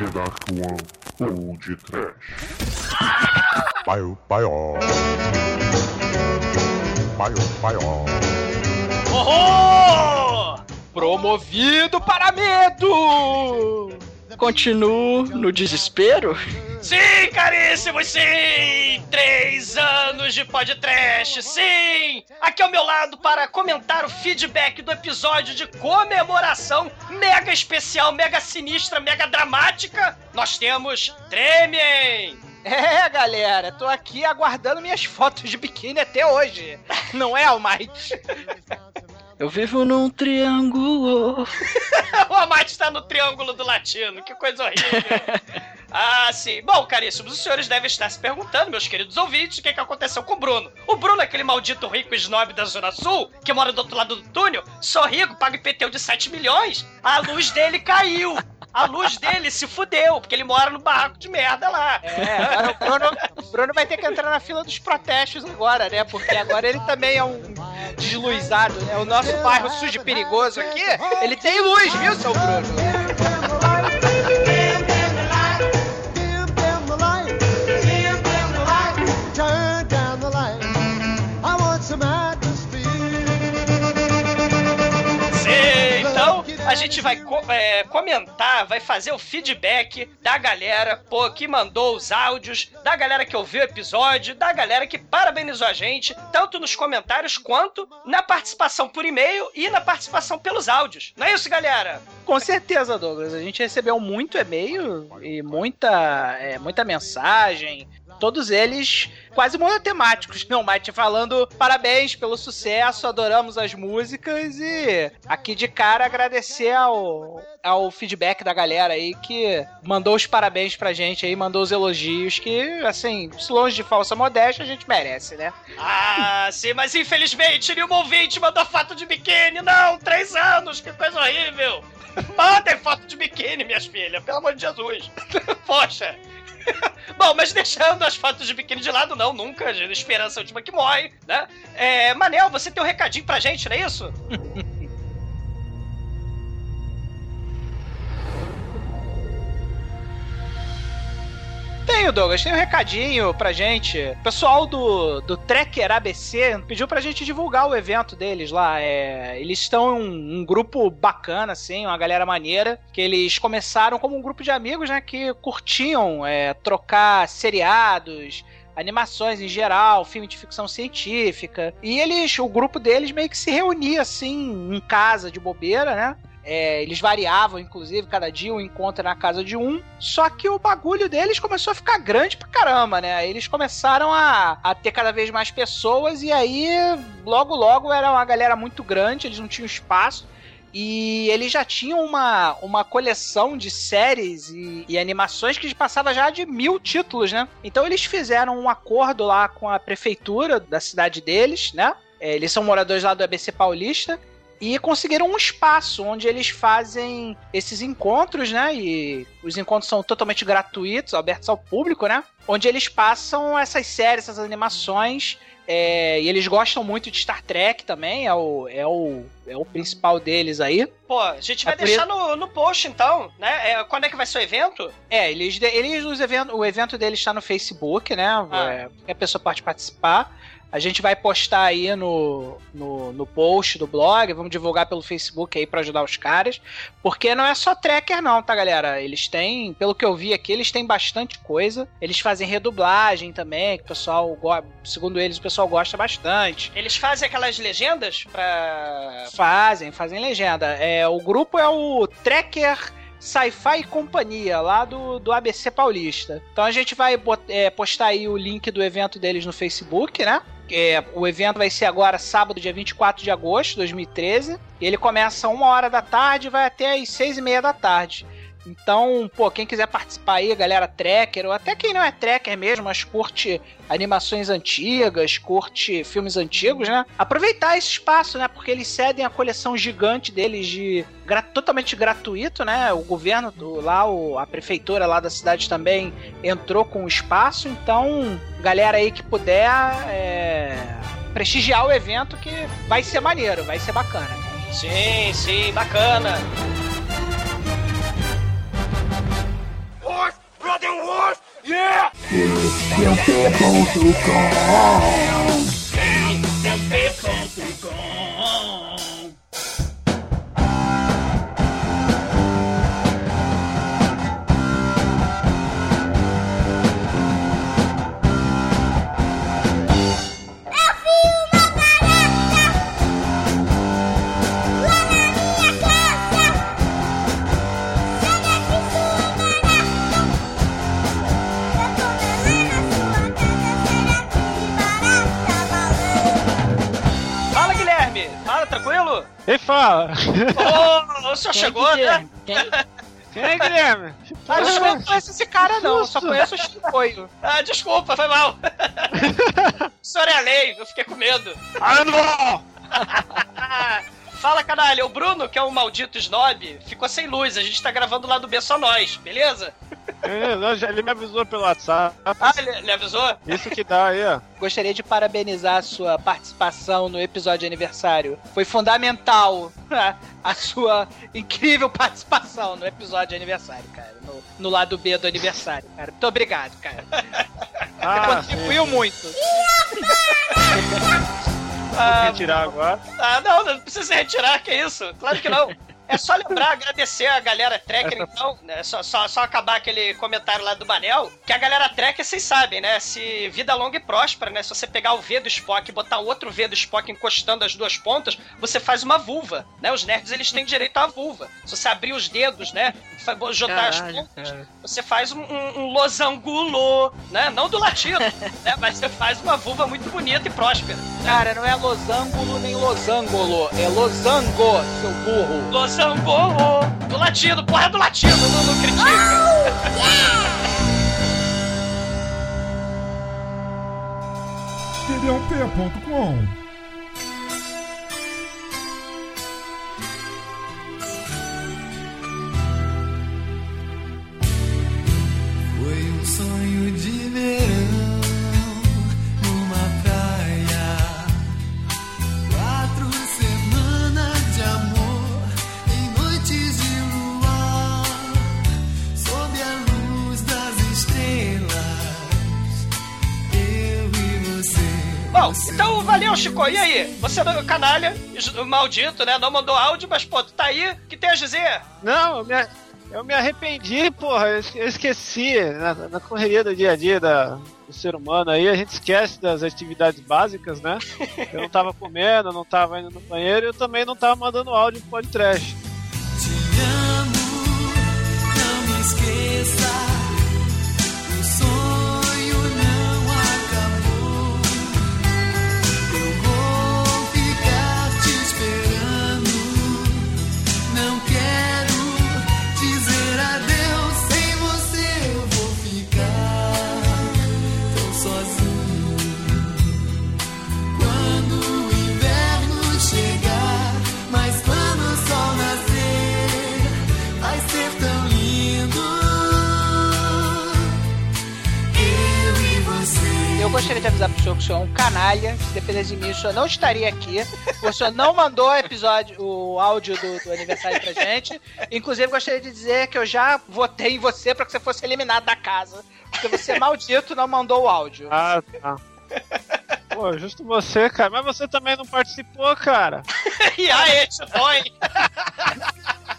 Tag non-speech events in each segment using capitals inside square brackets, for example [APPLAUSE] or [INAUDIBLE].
The Dark One ou de Trash. Baio, baio. Baio, baio. Horror! Promovido para medo! Continuo no desespero? Sim, caríssimos, sim! Três anos de podcast, sim! Aqui ao meu lado para comentar o feedback do episódio de comemoração mega especial, mega sinistra, mega dramática, nós temos Tremem! É, galera, tô aqui aguardando minhas fotos de biquíni até hoje. Não é, Almighty? Eu vivo num triângulo. [LAUGHS] o Almighty está no triângulo do latino, que coisa horrível. [LAUGHS] Ah, sim. Bom, caríssimos, os senhores devem estar se perguntando, meus queridos ouvintes, o que, que aconteceu com o Bruno. O Bruno é aquele maldito rico snob da Zona Sul, que mora do outro lado do túnel, só rico, paga IPTU de 7 milhões, a luz dele caiu. A luz dele se fudeu, porque ele mora no barraco de merda lá. É, o Bruno, o Bruno vai ter que entrar na fila dos protestos agora, né? Porque agora ele também é um desluizado, né? O nosso bairro sujo e perigoso aqui, ele tem luz, viu, seu Bruno? Gente vai co- é, comentar, vai fazer o feedback da galera, pô, que mandou os áudios, da galera que ouviu o episódio, da galera que parabenizou a gente, tanto nos comentários quanto na participação por e-mail e na participação pelos áudios. Não é isso, galera? Com certeza, Douglas. A gente recebeu muito e-mail e muita, é, muita mensagem. Todos eles quase monotemáticos, não, Mate? Falando parabéns pelo sucesso, adoramos as músicas e aqui de cara agradecer ao, ao feedback da galera aí que mandou os parabéns pra gente aí, mandou os elogios que, assim, longe de falsa modéstia, a gente merece, né? Ah, sim, mas infelizmente nenhum ouvinte mandou foto de biquíni. Não, três anos, que coisa horrível. Mandem foto de biquíni, minhas filhas, pelo amor de Jesus. [LAUGHS] Poxa. [LAUGHS] Bom, mas deixando as fotos de biquíni de lado, não, nunca. Esperança é última que morre, né? É, Manel, você tem um recadinho pra gente, não é isso? [LAUGHS] Tenho, Douglas, tem um recadinho pra gente. O pessoal do, do Trekker ABC pediu pra gente divulgar o evento deles lá. É, eles estão um, um grupo bacana, assim, uma galera maneira, que eles começaram como um grupo de amigos, né, que curtiam é, trocar seriados, animações em geral, filme de ficção científica. E eles, o grupo deles meio que se reunia assim em casa de bobeira, né? É, eles variavam, inclusive, cada dia um encontro na casa de um. Só que o bagulho deles começou a ficar grande pra caramba, né? Eles começaram a, a ter cada vez mais pessoas, e aí, logo, logo, era uma galera muito grande, eles não tinham espaço. E eles já tinham uma, uma coleção de séries e, e animações que passava já de mil títulos, né? Então eles fizeram um acordo lá com a prefeitura da cidade deles, né? É, eles são moradores lá do ABC Paulista e conseguiram um espaço onde eles fazem esses encontros, né? E os encontros são totalmente gratuitos, abertos ao público, né? Onde eles passam essas séries, essas animações. é, e eles gostam muito de Star Trek também, é o, é o, é o principal deles aí. Pô, a gente vai É deixar no, no post então, né? É, quando é que vai ser o evento? É, eles, eles os eventos, o evento deles está no Facebook, né? Ah. É, qualquer pessoa pode participar. A gente vai postar aí no, no, no post do blog, vamos divulgar pelo Facebook aí pra ajudar os caras. Porque não é só tracker, não, tá, galera? Eles têm, pelo que eu vi aqui, eles têm bastante coisa. Eles fazem redublagem também, que o pessoal, segundo eles, o pessoal gosta bastante. Eles fazem aquelas legendas pra. Fazem, fazem legenda. É, o grupo é o Trekker Sci-Fi Companhia, lá do, do ABC Paulista. Então a gente vai bot- é, postar aí o link do evento deles no Facebook, né? É, o evento vai ser agora sábado, dia 24 de agosto de 2013. E ele começa uma hora da tarde e vai até às seis e meia da tarde. Então, pô, quem quiser participar aí, galera tracker, ou até quem não é tracker mesmo, mas curte animações antigas, curte filmes antigos, né? Aproveitar esse espaço, né? Porque eles cedem a coleção gigante deles de totalmente gratuito, né? O governo do- lá, o- a prefeitura lá da cidade também entrou com o espaço, então, galera aí que puder é, prestigiar o evento que vai ser maneiro, vai ser bacana. Sim, sim, bacana. horse, rocking horse, yeah! It's your. Ô, o senhor Quem chegou, que né? Quem? Quem é Guilherme? Ah, eu não conheço esse cara, não. Eu só conheço o Chicoio. Ah, desculpa, foi mal. [LAUGHS] o senhor é a lei, eu fiquei com medo. Ah, [LAUGHS] não! Fala, canalha, o Bruno, que é um maldito snob, ficou sem luz. A gente tá gravando lá do B só nós, beleza? Ele, ele me avisou pelo WhatsApp. Ah, ele, ele avisou? Isso que dá aí, ó. Gostaria de parabenizar a sua participação no episódio de aniversário. Foi fundamental [LAUGHS] a sua incrível participação no episódio de aniversário, cara. No, no lado B do aniversário, cara. Muito obrigado, cara. Você Ah, contribuiu muito. [LAUGHS] Ah, retirar agora. ah, não, não precisa se retirar, que isso? Claro que não. [LAUGHS] É só lembrar, agradecer a galera Trekker, então, né? Só, só, só acabar aquele comentário lá do Manel, que a galera Trekker, vocês sabem, né? Se vida longa e próspera, né? Se você pegar o V do Spock e botar outro V do Spock encostando as duas pontas, você faz uma vulva, né? Os nerds, eles têm direito à vulva. Se você abrir os dedos, né? Juntar as pontas, cara. você faz um, um, um losangulo, né? Não do latino, [LAUGHS] né? Mas você faz uma vulva muito bonita e próspera. Cara, não é losangulo nem losangolo. É losango, seu burro. Losangolo do latino, porra é do latino, não, não critica. td1p.com Foi um sonho de verão Bom, então valeu, Chico. E aí? Você é canalha, maldito, né? Não mandou áudio, mas pô, tu tá aí, o que tem a dizer? Não, eu me, eu me arrependi, porra. Eu esque- eu esqueci. Na, na correria do dia a dia da, do ser humano aí, a gente esquece das atividades básicas, né? Eu não tava comendo, não tava indo no banheiro e eu também não tava mandando áudio pro podcast. Te amo, não me esqueça. Eu gostaria de avisar pro senhor que o senhor é um canalha. Se depender de mim, o senhor não estaria aqui. O senhor não mandou o episódio, o áudio do, do aniversário pra gente. Inclusive, gostaria de dizer que eu já votei em você pra que você fosse eliminado da casa. Porque você, maldito, não mandou o áudio. Ah, tá. Pô, justo você, cara. Mas você também não participou, cara. [LAUGHS] e aí, dói.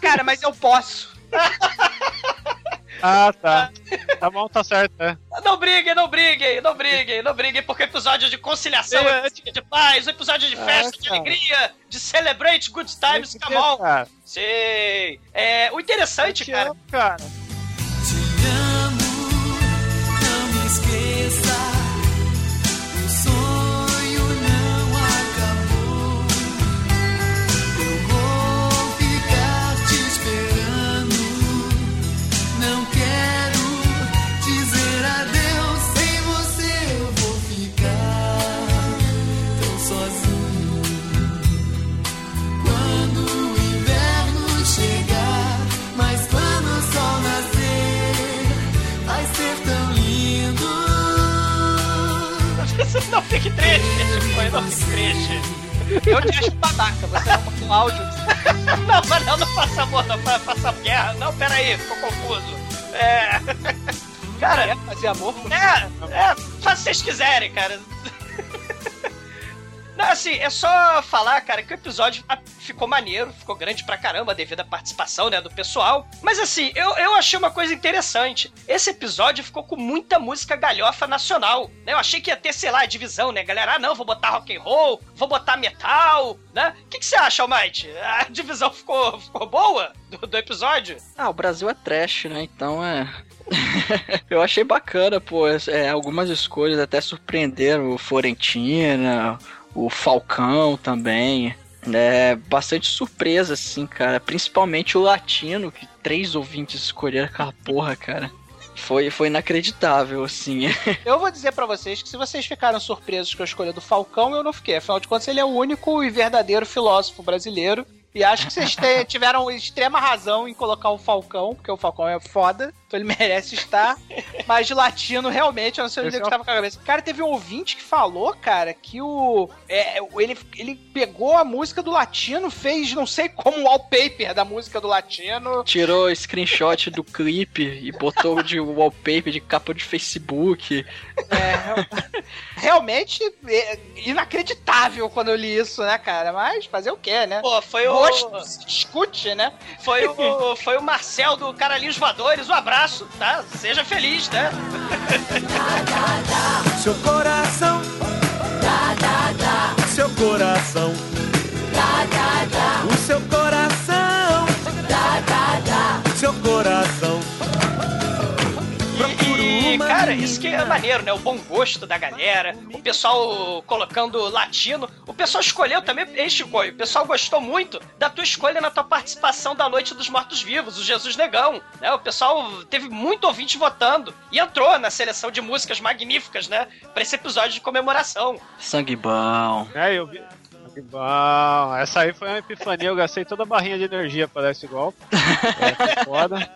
Cara, mas eu posso. Ah, tá. Tá bom, tá certo, é. Não briguem, não briguem, não briguem, não briguem, porque episódio de conciliação, É, episódio de paz, episódio de É, festa, de cara. alegria, de celebrate good times, come on. Sei. É, o interessante, te cara, amo, cara. Não fique triste, Chico, não fique triste. Eu te acho babaca. Você [LAUGHS] não mandou o áudio. Não, Manel, não faça amor, não fa- faça guerra. Não, peraí, ficou confuso. É. [LAUGHS] Cara, Quer fazer amor com É, é, faz o que vocês quiserem, cara. [LAUGHS] Assim, é só falar, cara, que o episódio ah, ficou maneiro, ficou grande pra caramba devido à participação, né, do pessoal. Mas assim, eu, eu achei uma coisa interessante. Esse episódio ficou com muita música galhofa nacional, né? Eu achei que ia ter, sei lá, divisão, né, galera? Ah, não, vou botar rock and roll, vou botar metal, né? O que, que você acha, Almighty? A divisão ficou, ficou boa do, do episódio? Ah, o Brasil é trash, né? Então é. [LAUGHS] Eu achei bacana, pô. é, algumas escolhas até surpreenderam o Florentina, o Falcão também. É bastante surpresa, assim, cara. Principalmente o latino, que três ouvintes escolheram aquela porra, cara. Foi, foi inacreditável, assim. [LAUGHS] Eu vou dizer pra vocês que se vocês ficaram surpresos com a escolha do Falcão, eu não fiquei. Afinal de contas, ele é o único e verdadeiro filósofo brasileiro. E acho que vocês [LAUGHS] tiveram extrema razão em colocar o Falcão, porque o Falcão é foda, então ele [LAUGHS] merece estar. Mas de latino, realmente, eu não sei onde ele é o- estava com a cabeça. Cara, teve um ouvinte que falou, cara, que o. é, ele, ele pegou a música do latino, fez não sei como um wallpaper da música do latino. Tirou screenshot do clipe e botou de wallpaper de capa de Facebook. É, real- realmente é inacreditável quando eu li isso, né, cara? Mas fazer o quê, né? Pô, foi o. Gosto, se discute, né? Foi o, foi o Marcel do Caralhinhos Voadores. Um abraço, tá? Seja feliz, né? Seu coração, seu coração, o seu coração, E, cara, isso que é maneiro, né? O bom gosto da galera, o pessoal colocando latino. O pessoal escolheu também, hein, Chico? O pessoal gostou muito da tua escolha na tua participação da Noite dos Mortos-Vivos, o Jesus Negão. Né? O pessoal teve muito ouvinte votando e entrou na seleção de músicas magníficas, né? Pra esse episódio de comemoração. Sangue bom. É, eu vi. Que bom. Essa aí foi uma epifania, eu gastei toda a barrinha de energia pra dar esse golpe. [LAUGHS] É, foda.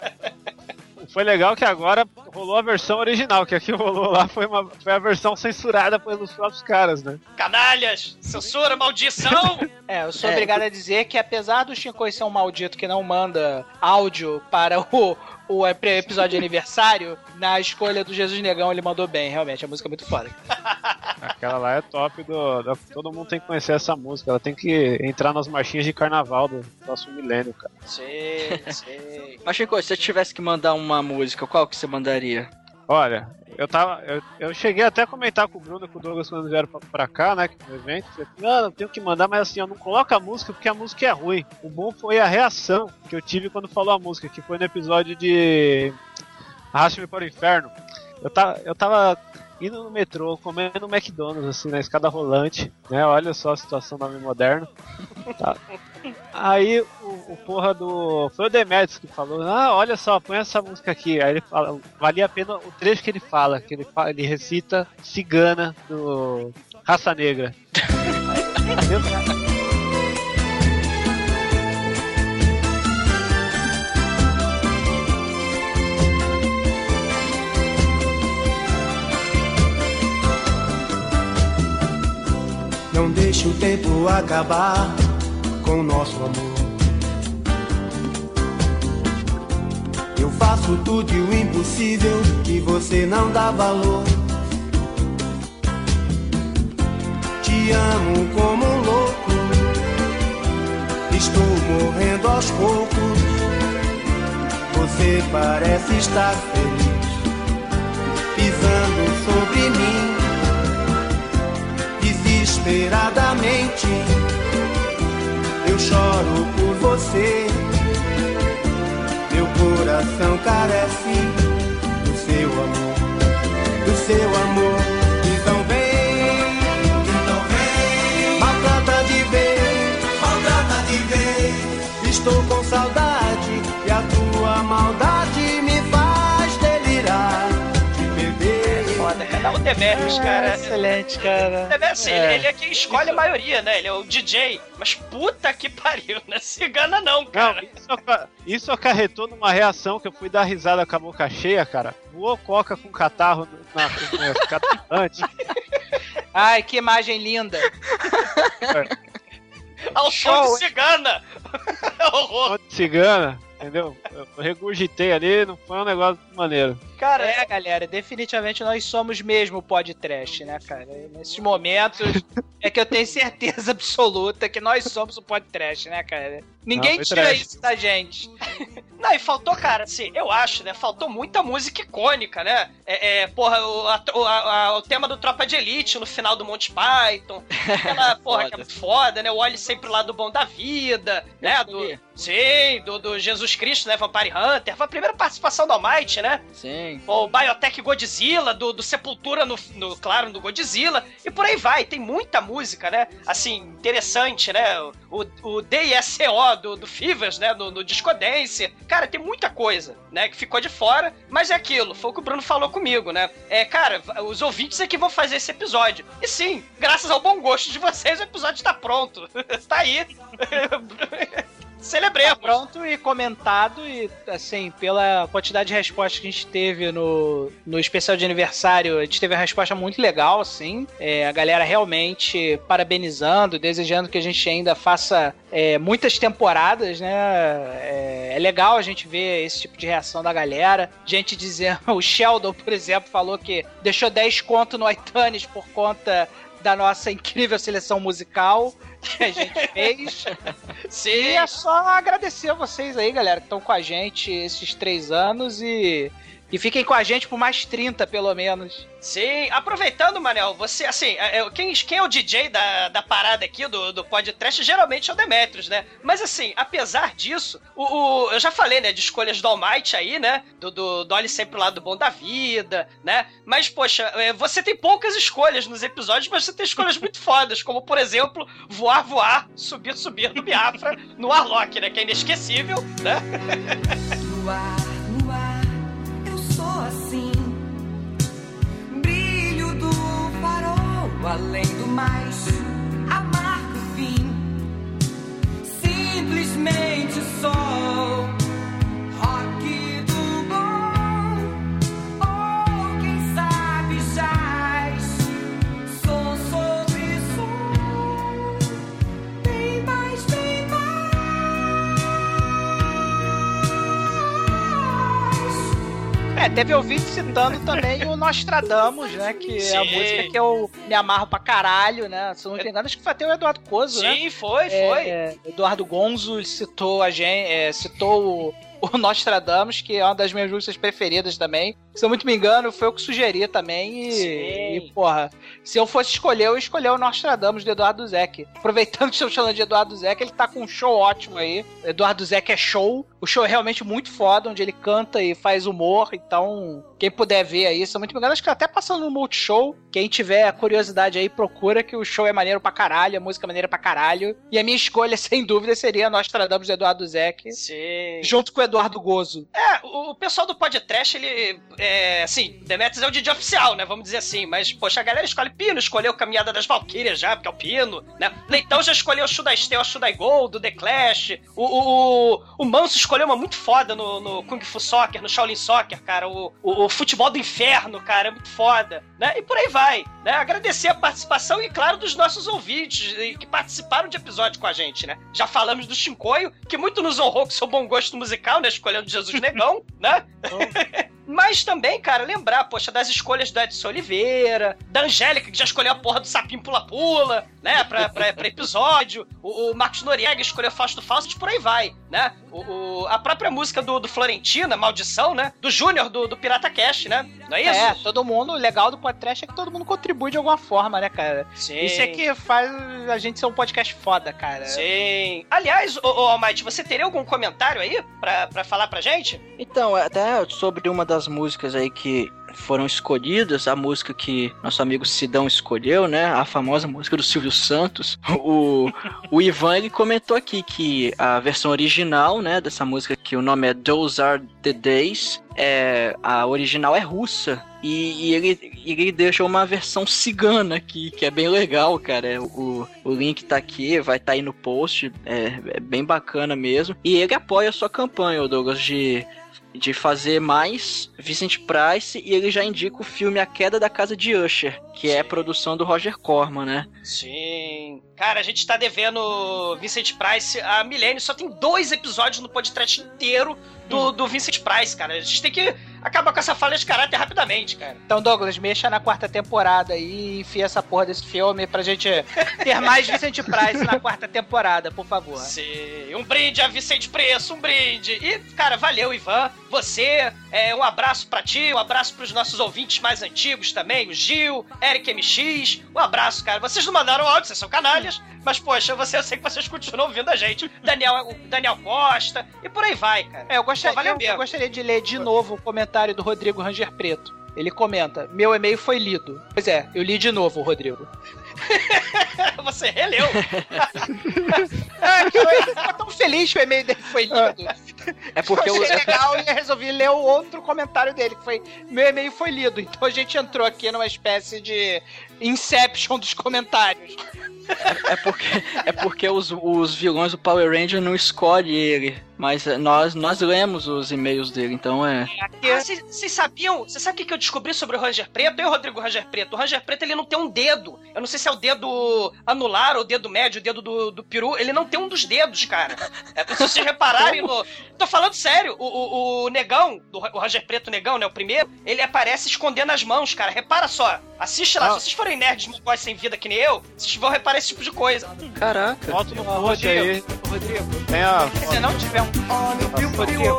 Foi legal que agora rolou a versão original, que aqui rolou lá foi, uma, foi a versão censurada pelos próprios caras, né? Canalhas, censura, maldição! [LAUGHS] É, eu sou É, obrigado a dizer que apesar do Shinkoi ser um maldito que não manda áudio para o, o episódio de aniversário, na escolha do Jesus Negão ele mandou bem, realmente, a música é muito foda. Aquela lá é top do, do- Todo mundo tem que conhecer essa música. Ela tem que entrar nas marchinhas de carnaval do próximo milênio, cara. sei, sei. Mas, Chico, se você tivesse que mandar uma música, qual que você mandaria? Olha, eu tava. Eu, eu cheguei até a comentar com o Bruno e com o Douglas quando vieram pra, pra cá, né? No evento. Falei, não, eu tenho que mandar, mas assim, eu não coloco a música porque a música é ruim. O bom foi a reação que eu tive quando falou a música, que foi no episódio de Arraste-me para o Inferno. Eu tava, eu tava indo no metrô, comendo McDonald's, assim, na escada rolante, né? Olha só a situação da homem moderno. Tá. Aí o, porra do. Foi o Demetrius que falou, ah, olha só, põe essa música aqui. Aí ele fala, valia a pena o trecho que ele fala, que ele, fa- ele recita Cigana do Raça Negra. Não deixe o tempo acabar com nosso amor. Eu faço tudo e o impossível que você não dá valor. Te amo como um louco. Estou morrendo aos poucos. Você parece estar feliz, pisando sobre mim desesperadamente. Eu choro por você. Coração carece do seu amor, do seu amor. Cara. Demetrius, cara. excelente, cara. Assim, É. ele é quem escolhe a maioria, né? Ele é o DJ. Mas puta que pariu, né? Cigana não, Não, cara. isso, aca- isso acarretou numa reação que eu fui dar risada com a boca cheia, cara. Voou coca com catarro na, na. [LAUGHS] Ai, que imagem linda. Ao show [LAUGHS] Show, de cigana! Horror! Monte cigana, entendeu? Eu regurgitei ali, não foi um negócio maneiro. Cara, É, galera, definitivamente nós somos mesmo o podcast, né, cara? Nesses momentos [LAUGHS] é que eu tenho certeza absoluta que nós somos o podcast, né, cara? Ninguém Não, tira trash. isso da gente. Não, e faltou, cara, assim, eu acho, né? Faltou muita música icônica, né? É, é, porra, o, a- a- o tema do Tropa de Elite no final do Monty Python. Aquela, [LAUGHS] porra, que é muito foda, né? O Olhe sempre lá do bom da vida, né? Do, sim, do, do Jesus Cristo, né? Vampire Hunter. Foi a primeira participação do Almighty, né? Sim. O Biotech Godzilla, do, do Sepultura, no, no, claro, no Godzilla, e por aí vai. Tem muita música, né? Assim, interessante, né? O, o DISCO do, do Fivers, né? No, no Disco Dance. Cara, tem muita coisa, né? Que ficou de fora, mas é aquilo. Foi o que o Bruno falou comigo, né? É, cara, os ouvintes é que vão fazer esse episódio. E sim, graças ao bom gosto de vocês, o episódio tá pronto. [LAUGHS] tá aí. [LAUGHS] Celebremos. Tá pronto e comentado e, assim, pela quantidade de respostas que a gente teve no, no especial de aniversário, a gente teve uma resposta muito legal, assim. É, a galera realmente parabenizando, desejando que a gente ainda faça é, muitas temporadas, né? É, é legal a gente ver esse tipo de reação da galera. Gente dizendo, [LAUGHS] o Sheldon, por exemplo, falou que deixou 10 conto no iTunes por conta da nossa incrível seleção musical que a gente fez. E [LAUGHS] Sim. é só agradecer a vocês aí, galera, que estão com a gente esses três anos e, e fiquem com a gente por mais 30, pelo menos. Sim, aproveitando, Manel, você, assim, é, é, quem, quem é o DJ da, da parada aqui, do, do podcast, geralmente é o Demetrius, né? Mas, assim, apesar disso, o, o- eu já falei, né, de escolhas do Almighty aí, né? Do, do, do Olhe Sempre lá do Bom da Vida, né? Mas, poxa, é, você tem poucas escolhas nos episódios, mas você tem escolhas muito [LAUGHS] fodas, como, por exemplo, Voar, Voar, Subir, Subir no Biafra, no Arlock, né? Que é inesquecível, né? [LAUGHS] No além do mais, amargo fim. Simplesmente sol, É, teve ouvinte citando também o Nostradamus, né? Que é a Sim. música que eu me amarro pra caralho, né? Se não me engano, acho que foi até o Eduardo Coso, né? Sim, foi, foi. É, Eduardo Gonzo citou a gente, é, citou o, o Nostradamus, que é uma das minhas músicas preferidas também. Se eu muito me engano, foi eu que sugeri também. E, e, porra, se eu fosse escolher, eu ia escolher o Nostradamus do Eduardo Zeck. Aproveitando que estamos falando de Eduardo Zeck, ele tá com um show ótimo aí. Eduardo Zeck é show. O show é realmente muito foda, onde ele canta e faz humor. Então, quem puder ver aí, se eu muito me engano, acho que tá até passando no Multishow. Quem tiver curiosidade aí, procura que o show é maneiro pra caralho, a música é maneira pra caralho. E a minha escolha, [LAUGHS] sem dúvida, seria Nostradamus do Eduardo Zeck. Sim. Junto com o Eduardo Gozo. É, o, o pessoal do podcast, ele. É, assim, Demetrius é o DJ oficial, né? Vamos dizer assim. Mas, poxa, a galera escolhe Pino, escolheu Caminhada das Valkyrias já, porque é o Pino, né? Leitão já escolheu o Should I Stay, o Should I Go, do The Clash. O, o, o, o Manso escolheu uma muito foda no, no Kung Fu Soccer, no Shaolin Soccer, cara. O, o, o Futebol do Inferno, cara, é muito foda, né? E por aí vai, né? Agradecer a participação e, claro, dos nossos ouvintes que participaram de episódio com a gente, né? Já falamos do Shinkoio, que muito nos honrou com seu bom gosto musical, né? Escolhendo Jesus Negão, né? [LAUGHS] Mas também, cara, lembrar, poxa, das escolhas do Edson Oliveira, da Angélica, que já escolheu a porra do Sapinho Pula-Pula, né, pra, pra, pra episódio. O, o Marcos Noriega escolheu Fausto Fausto, e por aí vai, né? O, o- a própria música do, do Florentina, Maldição, né? Do Júnior, do, do Pirata Cash, né? Não é isso? É, todo mundo, o legal do podcast é que todo mundo contribui de alguma forma, né, cara? Sim. Isso é que faz a gente ser um podcast foda, cara. Sim. Aliás, ô, ô Almighty, você teria algum comentário aí pra, pra falar pra gente? Então, até sobre uma das músicas aí que foram escolhidas, a música que nosso amigo Sidão escolheu, né? A famosa música do Silvio Santos. O, o Ivan ele comentou aqui que a versão original, né, dessa música que o nome é Those Are the Days, é, a original é russa. E, e ele, ele deixou uma versão cigana aqui, que é bem legal, cara. O, o link tá aqui, vai estar aí no post, é, é bem bacana mesmo. E ele apoia a sua campanha, Douglas, de de fazer mais Vincent Price e ele já indica o filme A Queda da Casa de Usher, que é produção do Roger Corman, né? Sim. Cara, a gente tá devendo Vincent Price a Milênio. Só tem dois episódios no podcast inteiro do, do Vincent Price, cara. A gente tem que. acaba com essa falha de caráter rapidamente, cara. Então, Douglas, mexa na quarta temporada aí e enfia essa porra desse filme pra gente ter mais [LAUGHS] Vicente Price na quarta temporada, por favor. Sim, um brinde a Vicente Preço, um brinde. E, cara, valeu, Ivan. Você, é, um abraço pra ti, um abraço pros nossos ouvintes mais antigos também, o Gil, Eric MX. Um abraço, cara. Vocês não mandaram áudio, vocês são canalhas, mas, poxa, você, eu sei que vocês continuam ouvindo a gente. Daniel, o Daniel Costa, e por aí vai, cara. É, eu gostaria, eu, gostaria de ler de novo o comentário do Rodrigo Ranger Preto. Ele comenta: Meu e-mail foi lido. Pois é, eu li de novo, Rodrigo. [LAUGHS] Você releu. [LAUGHS] É, ficou tão feliz que o e-mail dele foi lido. É porque eu legal e resolvi ler o outro comentário dele, que foi meu e-mail foi lido. Então a gente entrou aqui numa espécie de Inception dos comentários. é porque, é porque os, os vilões do Power Ranger não escolhem ele. Mas é, nós, nós lemos os e-mails dele, então é. Ah, Vocês sabiam? Você sabe o que que eu descobri sobre o Ranger Preto? Eu, Rodrigo Ranger Preto. O Ranger Preto ele não tem um dedo. Eu não sei se é o dedo anular, ou o dedo médio, o dedo do, do peru. Ele não tem um dos dedos, cara. É, [LAUGHS] se vocês repararem no. Tô falando sério. O, o, o negão, do, o Ranger Preto negão, né? O primeiro, ele aparece escondendo as mãos, cara. Repara só. Assiste lá. Ah. Se vocês forem nerds mongóis sem vida que nem eu, vocês vão reparar esse tipo de coisa. Caraca. Bota no post aí. Rodrigo, Tem a. se não tiver um. Olha o piu-piu,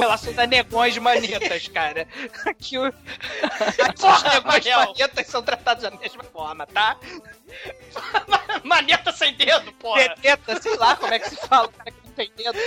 preconceito com relação a negões manetas, cara. Aqui o... [LAUGHS] Aqui os negões manetas são tratados da mesma forma, tá? [LAUGHS] Maneta sem dedo, porra. Maneta, sei lá como é que se fala, cara que não tem dedo.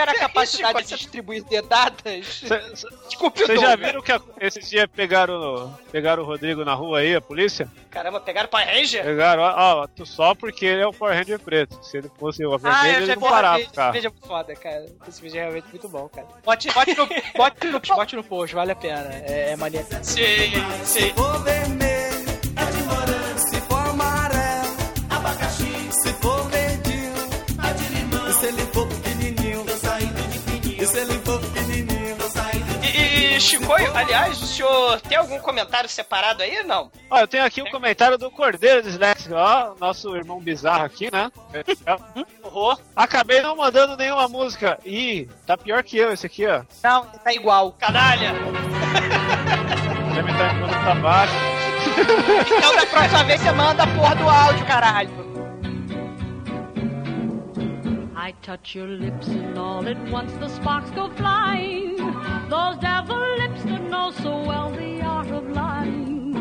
Tiver a capacidade de distribuir dedadas, [LAUGHS] desculpe o Vocês já viram que a- esses dias pegaram, pegaram o Rodrigo na rua aí, a polícia? caramba, pegaram Power Ranger? Pegaram, ó, ó, só porque ele é o Power Ranger preto. Se ele fosse o Ah, vermelho, eu ele já não vi esse parava, esse cara. vídeo é foda, cara. Esse vídeo é realmente muito bom, cara. Bote, bote, no, bote, no, bote no post, vale a pena. É, é maneiro. Sim, sim. For vermelho, Chicoio, aliás, o senhor tem algum comentário separado aí? Não. Ó, eu tenho aqui um comentário do Cordeiro Disléxico, ó, nosso irmão bizarro aqui, né? [LAUGHS] Horror. Acabei não mandando nenhuma música. Ih, tá pior que eu esse aqui, ó. Não, tá igual. Canalha. Deve estar mandando pra baixo. Então da próxima vez você manda a porra do áudio, caralho. I touch your lips and all at once the sparks go flying. Those devil lips that know so well the art of lying.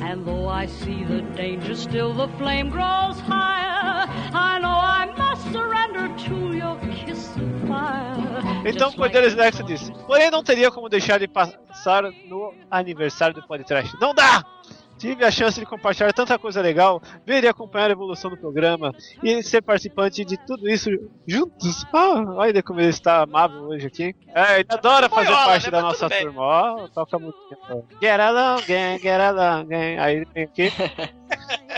And though I see the danger, still the flame grows higher. I know I must surrender to your kiss of fire. Então Cordeiro Disléxico disse: Porém, não teria como deixar de passar no aniversário do podcast. Não dá! Tive a chance de compartilhar tanta coisa legal, ver e acompanhar a evolução do programa e ser participante de tudo isso juntos. Ah, olha como ele está amável hoje aqui. É, ele adora fazer Boiola, parte né? da nossa turma. Ó, toca muito. Get along, gang, get along, gang. Aí ele vem aqui. [LAUGHS]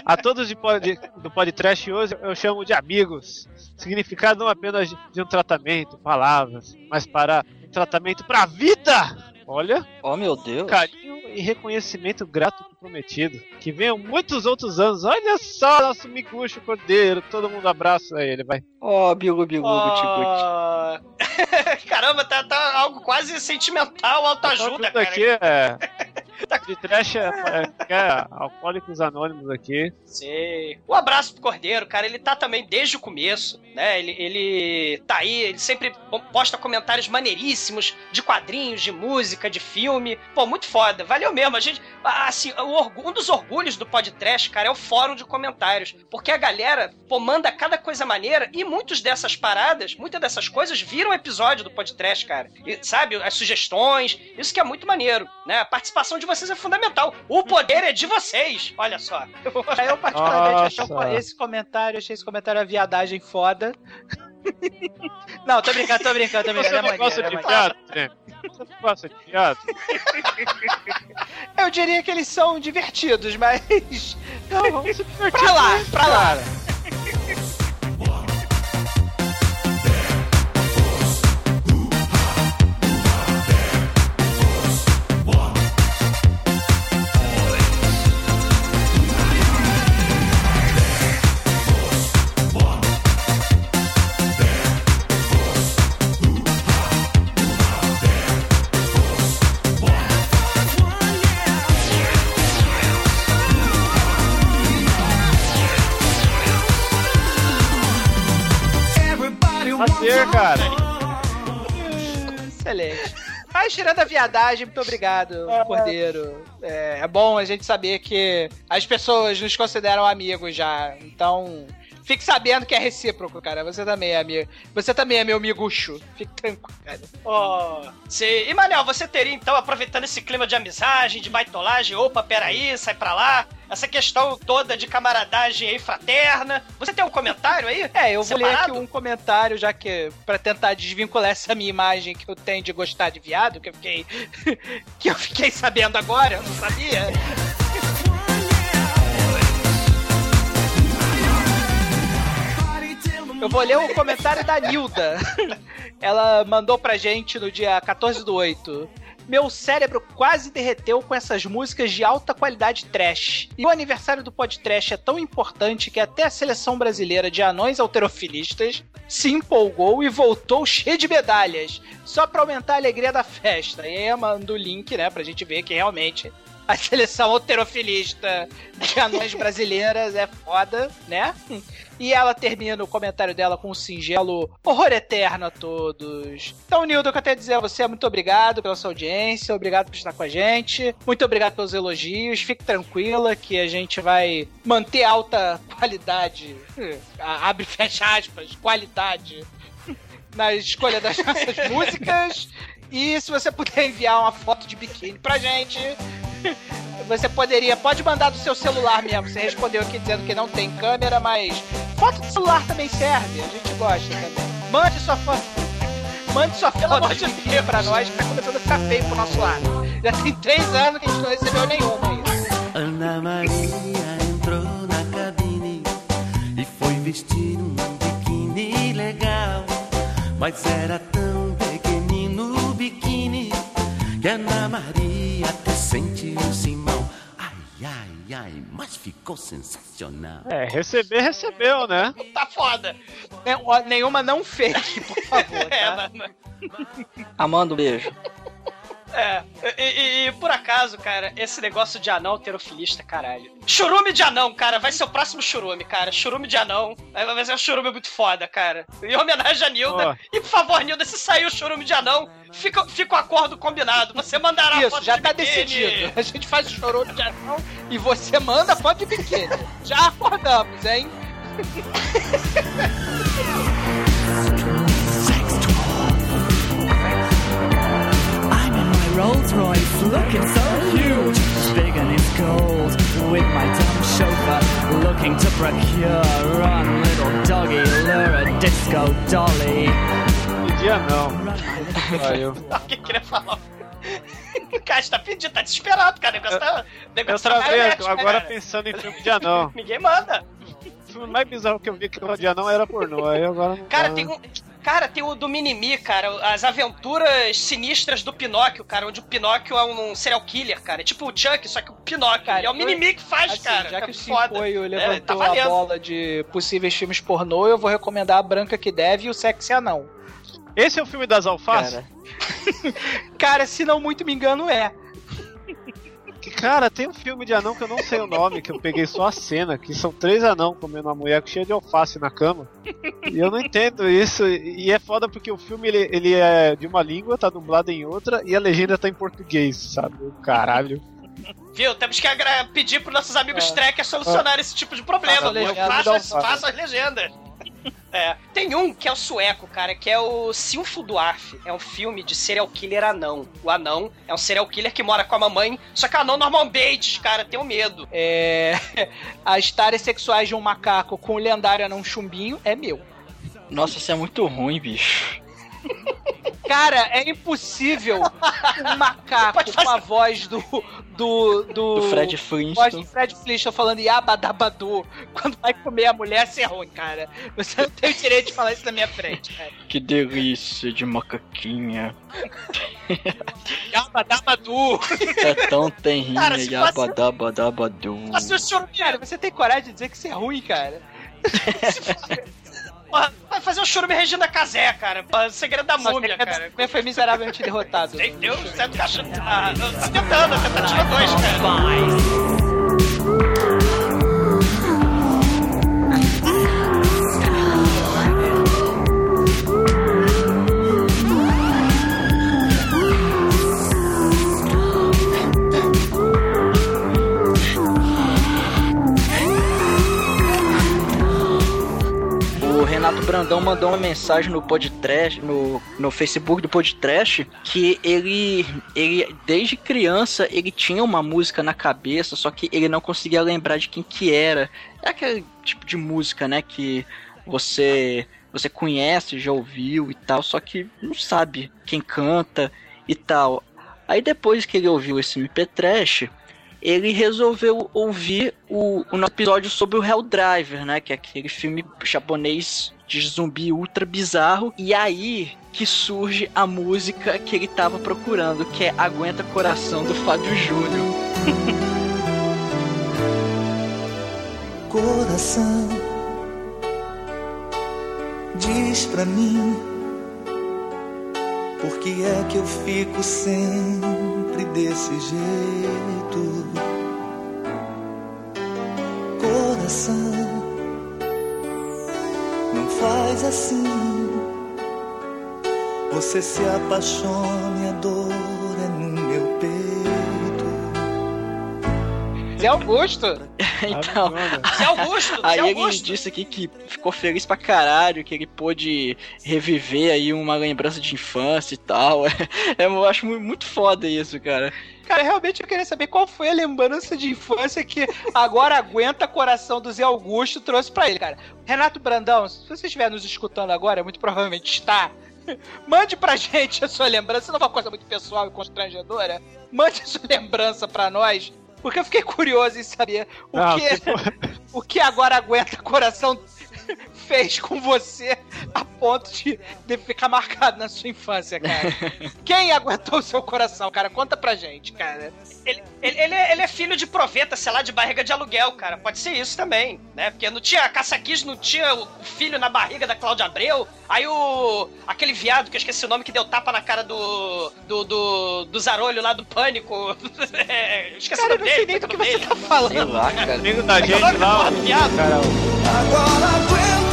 A todos de pod, do podcast hoje eu chamo de amigos. Significado não apenas de, de um tratamento, palavras, mas para um tratamento para a vida. Olha, Oh meu Deus. carinho e reconhecimento grato prometido. Que venham muitos outros anos. Olha só, nosso miguxo cordeiro. Todo mundo abraça ele, vai. Oh, bilu bilu. Ah, [LAUGHS] Caramba, tá, tá algo quase sentimental, autoajuda, Tudo cara. aqui é. [LAUGHS] De trash é, é, é Alcoólicos Anônimos aqui. Sei. Um abraço pro Cordeiro, cara. Ele tá também desde o começo, né? Ele, ele tá aí, ele sempre posta comentários maneiríssimos de quadrinhos, de música, de filme. Pô, muito foda. Valeu mesmo. A gente. Assim, o orgu- um dos orgulhos do podcast, cara, é o fórum de comentários. Porque a galera, pô, manda cada coisa maneira e muitas dessas paradas, muitas dessas coisas viram episódio do podcast, cara. E, sabe, as sugestões. Isso que é muito maneiro, né? A participação de vocês é fundamental. O poder é de vocês. Olha só. Eu, particularmente, achei Nossa. esse comentário, achei esse comentário a viadagem foda. [LAUGHS] Não, tô brincando, tô brincando, tô brincando. Você É não maneiro, gosta é de Trem? Você não gosta de viado? Eu diria que eles são divertidos, mas. Não, vamos se divertir. Pra lá, pra lá. Prazer, tirando a viadagem, muito obrigado, Cordeiro. É, é bom a gente saber que as pessoas nos consideram amigos já. Então, fique sabendo que é recíproco, cara. Você também é amigo. Você também é meu miguxo. Fique tranquilo, cara. Ó, sim. E Manel, você teria então, aproveitando esse clima de amizade, de baitolagem, opa, peraí, sai pra lá, essa questão toda de camaradagem aí fraterna, você tem um comentário aí? É, eu vou ler aqui Separado? um comentário, já que pra tentar desvincular essa minha imagem que eu tenho de gostar de viado, que eu fiquei [LAUGHS] que eu fiquei sabendo agora, eu não sabia. Eu vou ler o comentário da Nilda. Ela mandou pra gente no dia 14 do 8. Meu cérebro quase derreteu com essas músicas de alta qualidade trash. E o aniversário do podcast é tão importante que até a seleção brasileira de anões alterofilistas se empolgou e voltou cheio de medalhas, só pra aumentar a alegria da festa. E aí eu o link, né, pra gente ver que realmente a seleção alterofilista de anões brasileiras é foda, né? E ela termina o comentário dela com um singelo horror eterno a todos. Então, Nildo, o que eu a dizer a você é muito obrigado pela sua audiência, obrigado por estar com a gente, muito obrigado pelos elogios, fique tranquila que a gente vai manter alta qualidade, [LAUGHS] abre e fecha aspas, qualidade [LAUGHS] na escolha das nossas [LAUGHS] músicas. E se você puder [LAUGHS] enviar uma foto de biquíni pra gente, [LAUGHS] você poderia, pode mandar do seu celular mesmo. Você respondeu aqui dizendo que não tem câmera, mas foto do celular também serve. A gente gosta também. Mande sua foto. [LAUGHS] Mande sua foto de biquíni pra nós, que tá começando a ficar feio pro nosso lado. Já tem três anos que a gente não recebeu nenhuma. Ana Maria entrou na cabine e foi vestir um biquíni legal. Mas era Ana Maria até sentiu-se mal. Ai, ai, ai, mas ficou sensacional. É, receber, recebeu, né? Tá foda. Ó, Nenhuma não fake, por favor. [LAUGHS] É, Tá? mas- Amanda, um beijo. É, e, e- e por acaso, cara, esse negócio de anão terofilista, caralho. Churume de anão, cara, vai ser o próximo churume, cara. Churume de anão. Vai ser um churume muito foda, cara. Em homenagem a Nilda. Ó. E por favor, Nilda, se sair o churume de anão, fica, fica o acordo combinado. Você mandará a Isso, foto já de tá biquíni. decidido. A gente faz o chororo de anão e você manda foto de biquíni. Já acordamos, hein? [LAUGHS] Rolls Royce, looking so huge, big and it's gold, with my dumb chauffeur looking to procure. Run, little doggy, lure a disco dolly. Que dia não. Eu, Alguém queria falar. [LAUGHS] Cara, tá pedindo, tá desesperado, cara. O negócio tá. o negócio eu tá travei marionete, agora cara. pensando em filme de anão. [LAUGHS] Ninguém manda. O filme mais bizarro que eu vi que o de anão era pornô. Aí agora Cara, dá, tem né? um. Cara, tem o do Minimi, cara. As aventuras sinistras do Pinóquio, cara. Onde o Pinóquio é um serial killer, cara. É tipo o Chuck, só que o Pinóquio. Cara, é o Minimi que faz, Assim, cara. já é que o foda. Cincoio É, levantou tá a bola de possíveis filmes pornô, eu vou recomendar a Branca que Deve e o Sexy Anão. Esse é o filme das alfaces? Cara, [LAUGHS] Cara, se não muito me engano, é. Que, cara, tem um filme de anão que eu não sei o nome, que eu peguei só a cena, que são três anão comendo uma mulher cheia de alface na cama. E eu não entendo isso. E é foda porque o filme ele, ele é de uma língua, tá dublado em outra, e a legenda tá em português, sabe? Caralho. Viu? Temos que pedir pros nossos amigos É. trackers solucionar esse tipo de problema. Legenda. Faça as legendas. [LAUGHS] É. Tem um que é o sueco, cara, que é o Silfudwarf. É um filme de serial killer anão. O anão é um serial killer que mora com a mamãe, só que anão normalmente, cara, tem um medo. É, [LAUGHS] as taras sexuais de um macaco com o lendário anão chumbinho é meu. Nossa, isso é muito ruim, bicho. Cara, é impossível um macaco com a voz do. do. do. Do Fred voz Flintstone. do Fred Flintstone falando Yabadabadu quando vai comer a mulher ser ruim, cara. Você não tem o direito de falar isso na minha frente, cara. Que delícia de macaquinha. Yabadabadu! É tão terrinha, Cara, yabadabadabadu. Faça o churume, Cara, você tem coragem de dizer que isso é ruim, cara? [LAUGHS] porra, vai fazer o churume Regina Casé, cara. O segredo da múmia, cara. Como foi miseravelmente derrotado. Tem Deus, você tá achando. Ah, tá tentando, a tentativa 2, cara. Renato Brandão mandou uma mensagem no podcast, no, no Facebook do podcast, que ele, ele, desde criança, ele tinha uma música na cabeça, só que ele não conseguia lembrar de quem que era. É aquele tipo de música, né, que você, você conhece, já ouviu e tal, só que não sabe quem canta e tal. Aí depois que ele ouviu esse MP Trash, ele resolveu ouvir o, o nosso episódio sobre o Helldriver, né? Que é aquele filme japonês de zumbi ultra bizarro. E aí que surge a música que ele tava procurando, que é Aguenta Coração do Fábio Júnior. [LAUGHS] Coração, diz pra mim, por que é que eu fico sempre desse jeito? Coração, não faz assim. Você se apaixone, a dor Zé Augusto. [LAUGHS] então, Zé Augusto, Zé aí ele Augusto. disse aqui que ficou feliz pra caralho, que ele pôde reviver aí uma lembrança de infância e tal. [LAUGHS] É, eu acho mu- muito foda isso, cara. Cara, realmente eu queria saber qual foi a lembrança de infância que agora aguenta coração do Zé Augusto trouxe pra ele, cara. Renato Brandão, se você estiver nos escutando agora, muito provavelmente está. [LAUGHS] Mande pra gente a sua lembrança, não é uma coisa muito pessoal e constrangedora. Mande a sua lembrança pra nós, porque eu fiquei curioso em saber o Não, que tipo, [LAUGHS] o que agora aguenta coração [LAUGHS] fez com você ponto de, de ficar marcado na sua infância, cara. [LAUGHS] Quem aguentou o seu coração, cara? Conta pra gente, cara. Ele, ele, ele é, ele é filho de proveta, sei lá, de barriga de aluguel, cara. Pode ser isso também, né? Porque não tinha caça-quis, não tinha o filho na barriga da Cláudia Abreu. Aí o. aquele viado, que eu esqueci o nome, que deu tapa na cara do. do. do, do Zarolho lá do pânico. [LAUGHS] é, eu esqueci Cara, o eu nome não sei dele. nem do que é você tá falando. Sei lá, cara. amigo da dele? gente lá, Porra, o viado. cara, Agora aguenta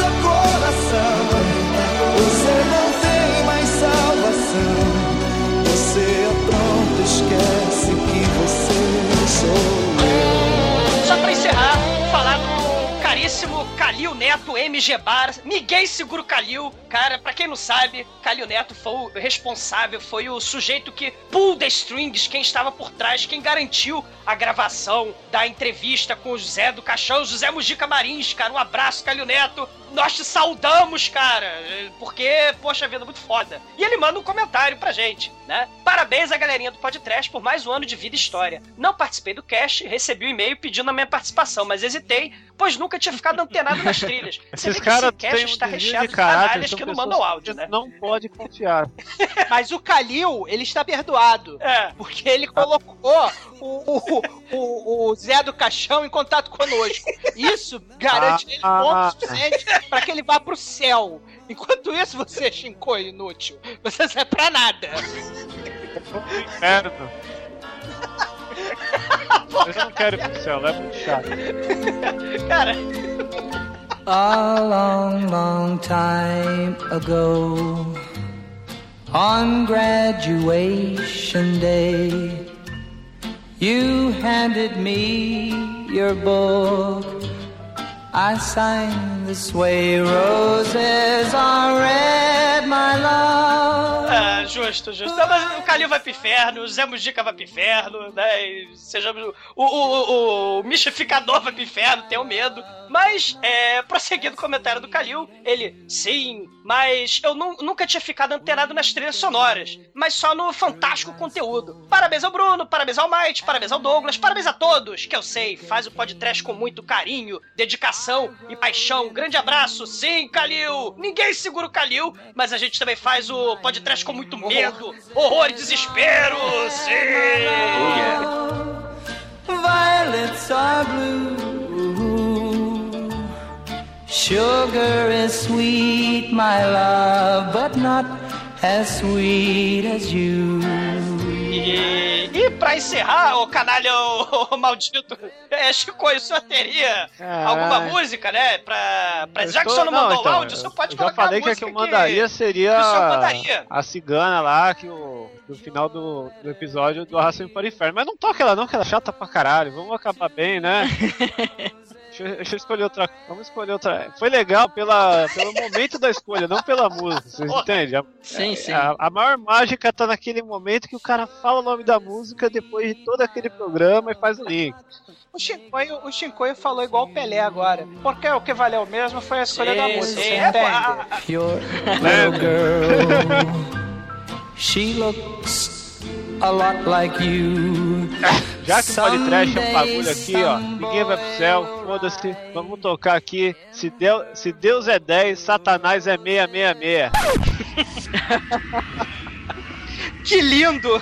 do caríssimo Calil Neto MG Bar, Miguel Seguro Calil. Cara, pra quem não sabe, Calil Neto foi o responsável, foi o sujeito que pull the strings, quem estava por trás, quem garantiu a gravação da entrevista com o José do Caixão, José Mujica Marins, cara. Um abraço, Calil Neto. Nós te saudamos, cara, porque, poxa vida, muito foda. E ele manda um comentário pra gente, né? Parabéns à galerinha do Podcast por mais um ano de vida e história. Não participei do cast, recebi um e-mail pedindo a minha participação, mas hesitei, pois nunca tinha ficado antenado nas trilhas. [LAUGHS] Você Esses vê que caras esse está recheado de de caráter, que não mandam áudio, né? Não pode confiar. [LAUGHS] Mas o Kalil, ele está perdoado. É. Porque ele colocou o, o, o, o Zé do Caixão em contato conosco. Isso garante ele Ah. ponto suficiente para que ele vá pro céu. Enquanto isso, você, Shinko, inútil. Você não serve pra nada. Inferno. Mas eu não quero ir pro céu, é muito chato. Cara, A long, long time ago, on graduation day, you handed me your book. I signed this way, roses are red, my love. Ah, justo, justo. Não, mas o Calil vai pro inferno, o Zé Mujica vai pro inferno, né? E sejamos. O, o, o, o mistificador vai pro inferno, tenho medo. Mas, é, prosseguindo o comentário do Calil, ele, sim, mas eu nu- nunca tinha ficado antenado nas trilhas sonoras, mas só no fantástico conteúdo. Parabéns ao Bruno, parabéns ao Might, parabéns ao Douglas, parabéns a todos, que eu sei, faz o podcast com muito carinho, dedicação e paixão. Um grande abraço, sim, Calil! Ninguém segura o Calil, mas a gente também faz o podcast com muito medo, horror e desespero, sim! Violets are blue. Sugar is sweet, my love, but not as sweet as you. E, e pra encerrar, ô canalha, ô, ô maldito, é, Chico, o senhor teria alguma música, né? Pra, pra, já que o senhor não mandou então, o áudio, o senhor pode eu já colocar falei a que a música que eu mandaria seria que o senhor mandaria. a cigana lá, que o no final do, do episódio do Arrastando para o Inferno. Mas não toca ela não, que ela é chata pra caralho. Vamos acabar bem, né? [LAUGHS] Deixa eu, deixa eu escolher outra. Vamos escolher outra. Foi legal pela, pelo momento da escolha, não pela música. Vocês entendem? A- Sim, sim. A, a maior mágica tá naquele momento que o cara fala o nome da música depois de todo aquele programa e faz o link. O Shinkoio, o Shinkoio falou igual o Pelé agora. Porque o que valeu mesmo foi a escolha da música. sim. Você É, entende? a- Your [LAUGHS] little girl, she looks a lot like you. [LAUGHS] Já que o Podcast é um bagulho aqui, ó. Ninguém vai pro céu, foda-se. Vamos tocar aqui. Se Deus, se Deus é 10, Satanás é 666. [LAUGHS] Que lindo! [LAUGHS]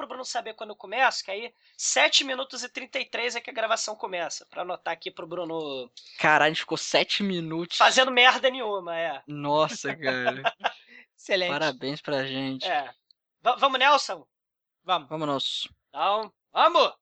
pro Bruno saber quando começa, que aí 7 minutos e 33 é que a gravação começa. Pra anotar aqui pro Bruno Caralho, a gente ficou sete minutos. fazendo merda nenhuma, é. Nossa, cara. [LAUGHS] Excelente. Parabéns pra gente. É. Va- vamos, Nelson? Vamos. Vamos. Então, vamos!